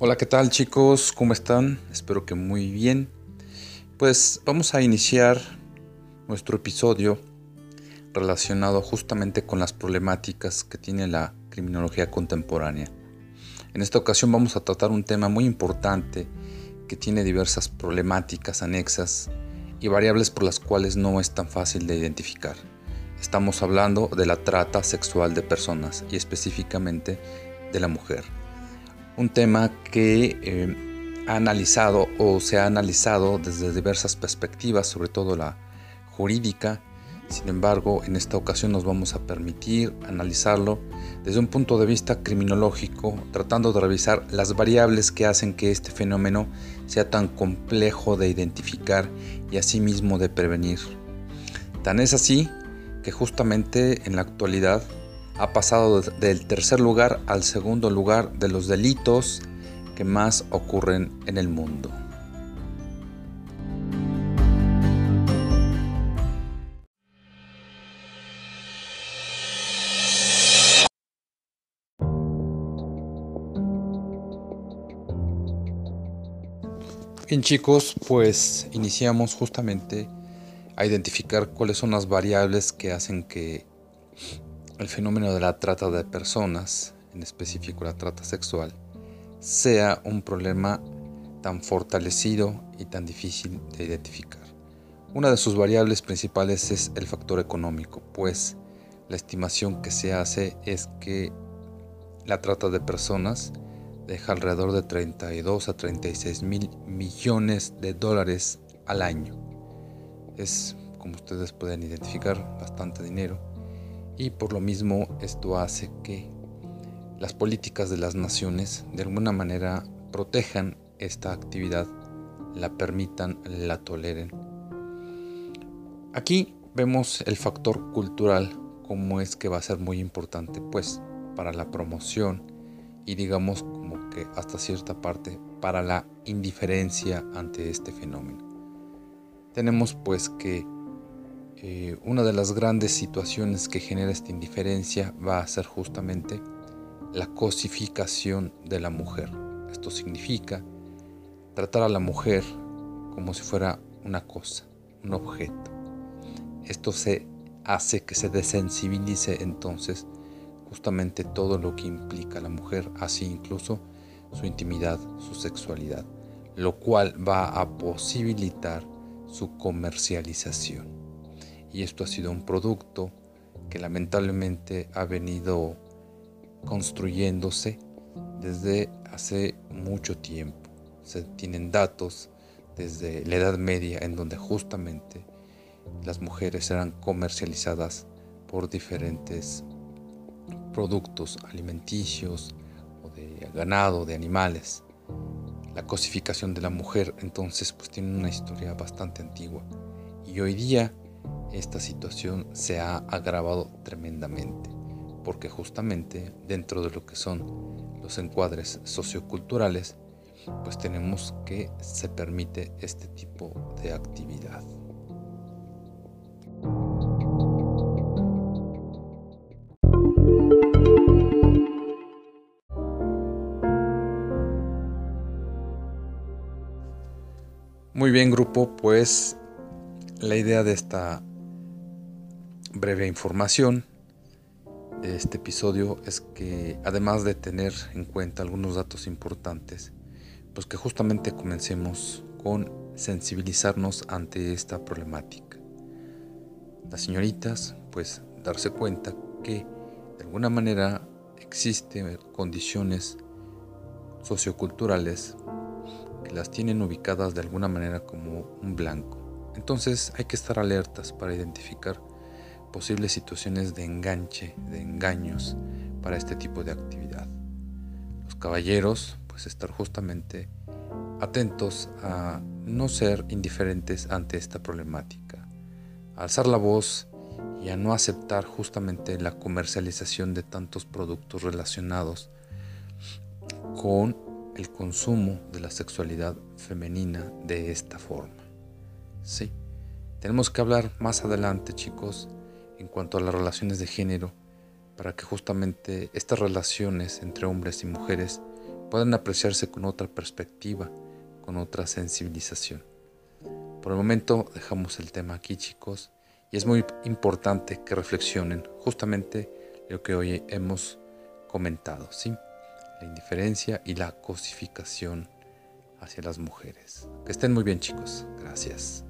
Hola, ¿qué tal chicos? ¿Cómo están? Espero que muy bien. Pues vamos a iniciar nuestro episodio relacionado justamente con las problemáticas que tiene la criminología contemporánea. En esta ocasión vamos a tratar un tema muy importante que tiene diversas problemáticas anexas y variables por las cuales no es tan fácil de identificar. Estamos hablando de la trata sexual de personas y específicamente de la mujer un tema que eh, ha analizado o se ha analizado desde diversas perspectivas, sobre todo la jurídica. Sin embargo, en esta ocasión nos vamos a permitir analizarlo desde un punto de vista criminológico, tratando de revisar las variables que hacen que este fenómeno sea tan complejo de identificar y asimismo de prevenir. Tan es así que justamente en la actualidad ha pasado del tercer lugar al segundo lugar de los delitos que más ocurren en el mundo. Bien chicos, pues iniciamos justamente a identificar cuáles son las variables que hacen que el fenómeno de la trata de personas, en específico la trata sexual, sea un problema tan fortalecido y tan difícil de identificar. Una de sus variables principales es el factor económico, pues la estimación que se hace es que la trata de personas deja alrededor de 32 a 36 mil millones de dólares al año. Es, como ustedes pueden identificar, bastante dinero y por lo mismo esto hace que las políticas de las naciones de alguna manera protejan esta actividad, la permitan, la toleren. Aquí vemos el factor cultural como es que va a ser muy importante pues para la promoción y digamos como que hasta cierta parte para la indiferencia ante este fenómeno. Tenemos pues que eh, una de las grandes situaciones que genera esta indiferencia va a ser justamente la cosificación de la mujer. Esto significa tratar a la mujer como si fuera una cosa, un objeto. Esto se hace que se desensibilice entonces justamente todo lo que implica la mujer, así incluso su intimidad, su sexualidad, lo cual va a posibilitar su comercialización y esto ha sido un producto que lamentablemente ha venido construyéndose desde hace mucho tiempo. Se tienen datos desde la Edad Media en donde justamente las mujeres eran comercializadas por diferentes productos alimenticios o de ganado, de animales. La cosificación de la mujer entonces pues tiene una historia bastante antigua y hoy día esta situación se ha agravado tremendamente, porque justamente dentro de lo que son los encuadres socioculturales, pues tenemos que se permite este tipo de actividad. Muy bien grupo, pues la idea de esta breve información de este episodio es que además de tener en cuenta algunos datos importantes, pues que justamente comencemos con sensibilizarnos ante esta problemática. Las señoritas, pues darse cuenta que de alguna manera existen condiciones socioculturales que las tienen ubicadas de alguna manera como un blanco. Entonces hay que estar alertas para identificar posibles situaciones de enganche, de engaños para este tipo de actividad. Los caballeros, pues estar justamente atentos a no ser indiferentes ante esta problemática, a alzar la voz y a no aceptar justamente la comercialización de tantos productos relacionados con el consumo de la sexualidad femenina de esta forma. Sí, tenemos que hablar más adelante, chicos, en cuanto a las relaciones de género para que justamente estas relaciones entre hombres y mujeres puedan apreciarse con otra perspectiva, con otra sensibilización. Por el momento dejamos el tema aquí chicos y es muy importante que reflexionen justamente lo que hoy hemos comentado, ¿sí? La indiferencia y la cosificación hacia las mujeres. Que estén muy bien chicos. Gracias.